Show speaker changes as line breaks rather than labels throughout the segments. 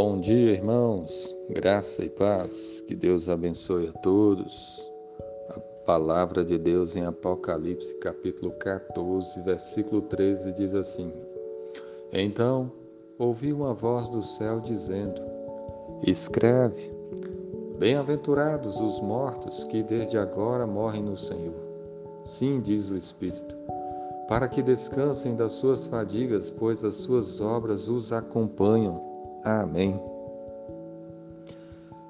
Bom dia, irmãos. Graça e paz. Que Deus abençoe a todos. A palavra de Deus em Apocalipse, capítulo 14, versículo 13 diz assim: Então ouvi uma voz do céu dizendo: Escreve: Bem-aventurados os mortos que desde agora morrem no Senhor. Sim, diz o Espírito, para que descansem das suas fadigas, pois as suas obras os acompanham Amém.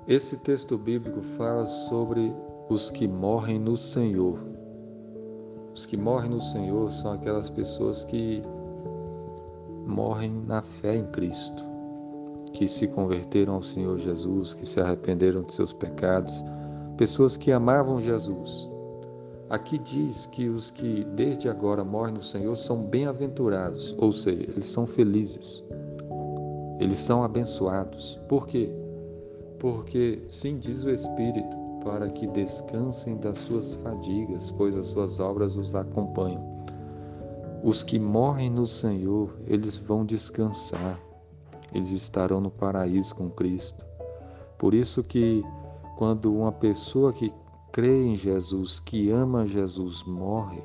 Esse texto bíblico fala sobre os que morrem no Senhor. Os que morrem no Senhor são aquelas pessoas que morrem na fé em Cristo, que se converteram ao Senhor Jesus, que se arrependeram de seus pecados, pessoas que amavam Jesus. Aqui diz que os que desde agora morrem no Senhor são bem-aventurados, ou seja, eles são felizes. Eles são abençoados. Por quê? Porque, sim, diz o Espírito, para que descansem das suas fadigas, pois as suas obras os acompanham. Os que morrem no Senhor, eles vão descansar. Eles estarão no paraíso com Cristo. Por isso que quando uma pessoa que crê em Jesus, que ama Jesus, morre,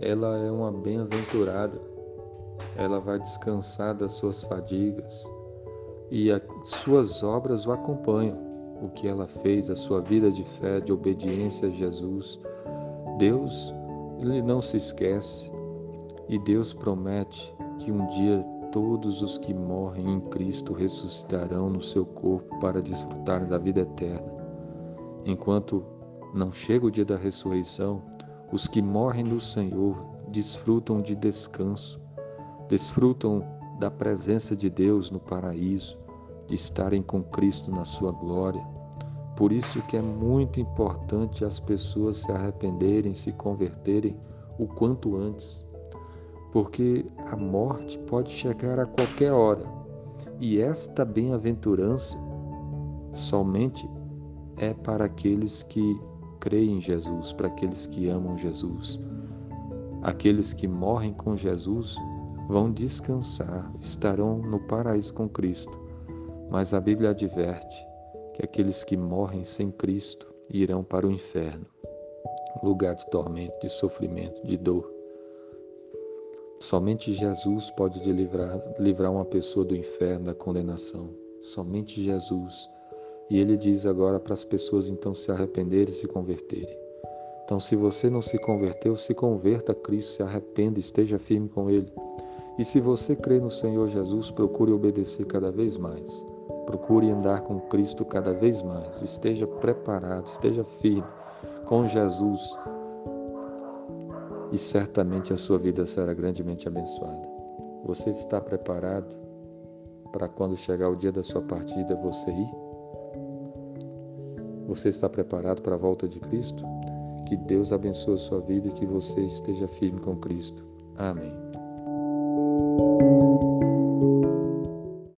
ela é uma bem-aventurada ela vai descansar das suas fadigas e as suas obras o acompanham. O que ela fez, a sua vida de fé, de obediência a Jesus. Deus, ele não se esquece e Deus promete que um dia todos os que morrem em Cristo ressuscitarão no seu corpo para desfrutar da vida eterna. Enquanto não chega o dia da ressurreição, os que morrem no Senhor desfrutam de descanso desfrutam da presença de Deus no paraíso, de estarem com Cristo na sua glória. Por isso que é muito importante as pessoas se arrependerem, se converterem o quanto antes, porque a morte pode chegar a qualquer hora. E esta bem-aventurança somente é para aqueles que creem em Jesus, para aqueles que amam Jesus. Aqueles que morrem com Jesus vão descansar, estarão no paraíso com Cristo. Mas a Bíblia adverte que aqueles que morrem sem Cristo irão para o inferno, lugar de tormento, de sofrimento, de dor. Somente Jesus pode livrar, livrar uma pessoa do inferno, da condenação. Somente Jesus. E ele diz agora para as pessoas então se arrependerem e se converterem. Então, se você não se converteu, se converta a Cristo, se arrependa, esteja firme com Ele. E se você crê no Senhor Jesus, procure obedecer cada vez mais. Procure andar com Cristo cada vez mais. Esteja preparado, esteja firme com Jesus. E certamente a sua vida será grandemente abençoada. Você está preparado para quando chegar o dia da sua partida você ir? Você está preparado para a volta de Cristo? Que Deus abençoe a sua vida e que você esteja firme com Cristo. Amém.